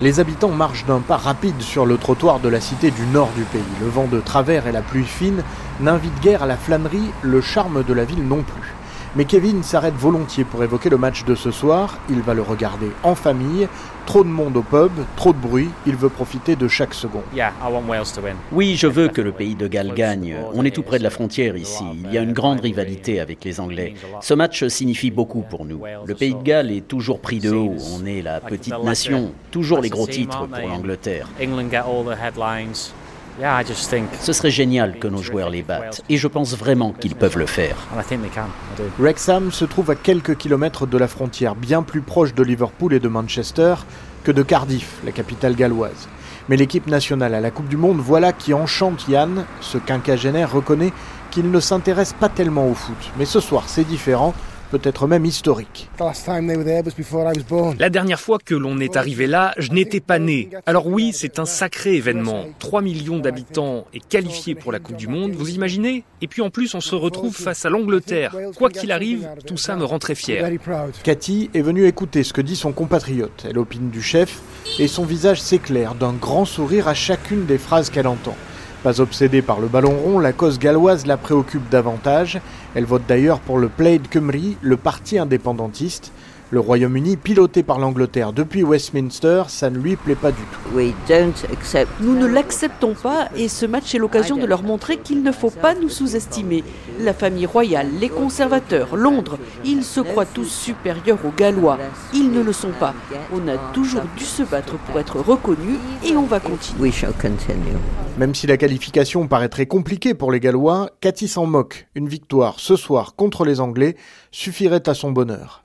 Les habitants marchent d'un pas rapide sur le trottoir de la cité du nord du pays. Le vent de travers et la pluie fine n'invitent guère à la flânerie, le charme de la ville non plus. Mais Kevin s'arrête volontiers pour évoquer le match de ce soir. Il va le regarder en famille. Trop de monde au pub, trop de bruit. Il veut profiter de chaque seconde. Oui, je veux que le pays de Galles gagne. On est tout près de la frontière ici. Il y a une grande rivalité avec les Anglais. Ce match signifie beaucoup pour nous. Le pays de Galles est toujours pris de haut. On est la petite nation. Toujours les gros titres pour l'Angleterre. Ce serait génial que nos joueurs les battent, et je pense vraiment qu'ils peuvent le faire. Wrexham se trouve à quelques kilomètres de la frontière, bien plus proche de Liverpool et de Manchester que de Cardiff, la capitale galloise. Mais l'équipe nationale à la Coupe du Monde, voilà qui enchante Yann. Ce quinquagénaire reconnaît qu'il ne s'intéresse pas tellement au foot. Mais ce soir, c'est différent peut-être même historique. La dernière fois que l'on est arrivé là, je n'étais pas né. Alors oui, c'est un sacré événement. 3 millions d'habitants et qualifiés pour la Coupe du Monde, vous imaginez? Et puis en plus, on se retrouve face à l'Angleterre. Quoi qu'il arrive, tout ça me rend très fier. Cathy est venue écouter ce que dit son compatriote. Elle opine du chef et son visage s'éclaire d'un grand sourire à chacune des phrases qu'elle entend. Pas obsédée par le ballon rond, la cause galloise la préoccupe davantage. Elle vote d'ailleurs pour le Plaid Cymru, le parti indépendantiste. Le Royaume-Uni, piloté par l'Angleterre depuis Westminster, ça ne lui plaît pas du tout. Nous ne l'acceptons pas et ce match est l'occasion de leur montrer qu'il ne faut pas nous sous-estimer. La famille royale, les conservateurs, Londres, ils se croient tous supérieurs aux Gallois. Ils ne le sont pas. On a toujours dû se battre pour être reconnus et on va continuer. Même si la qualification paraît très compliquée pour les Gallois, Cathy s'en moque. Une victoire ce soir contre les Anglais suffirait à son bonheur.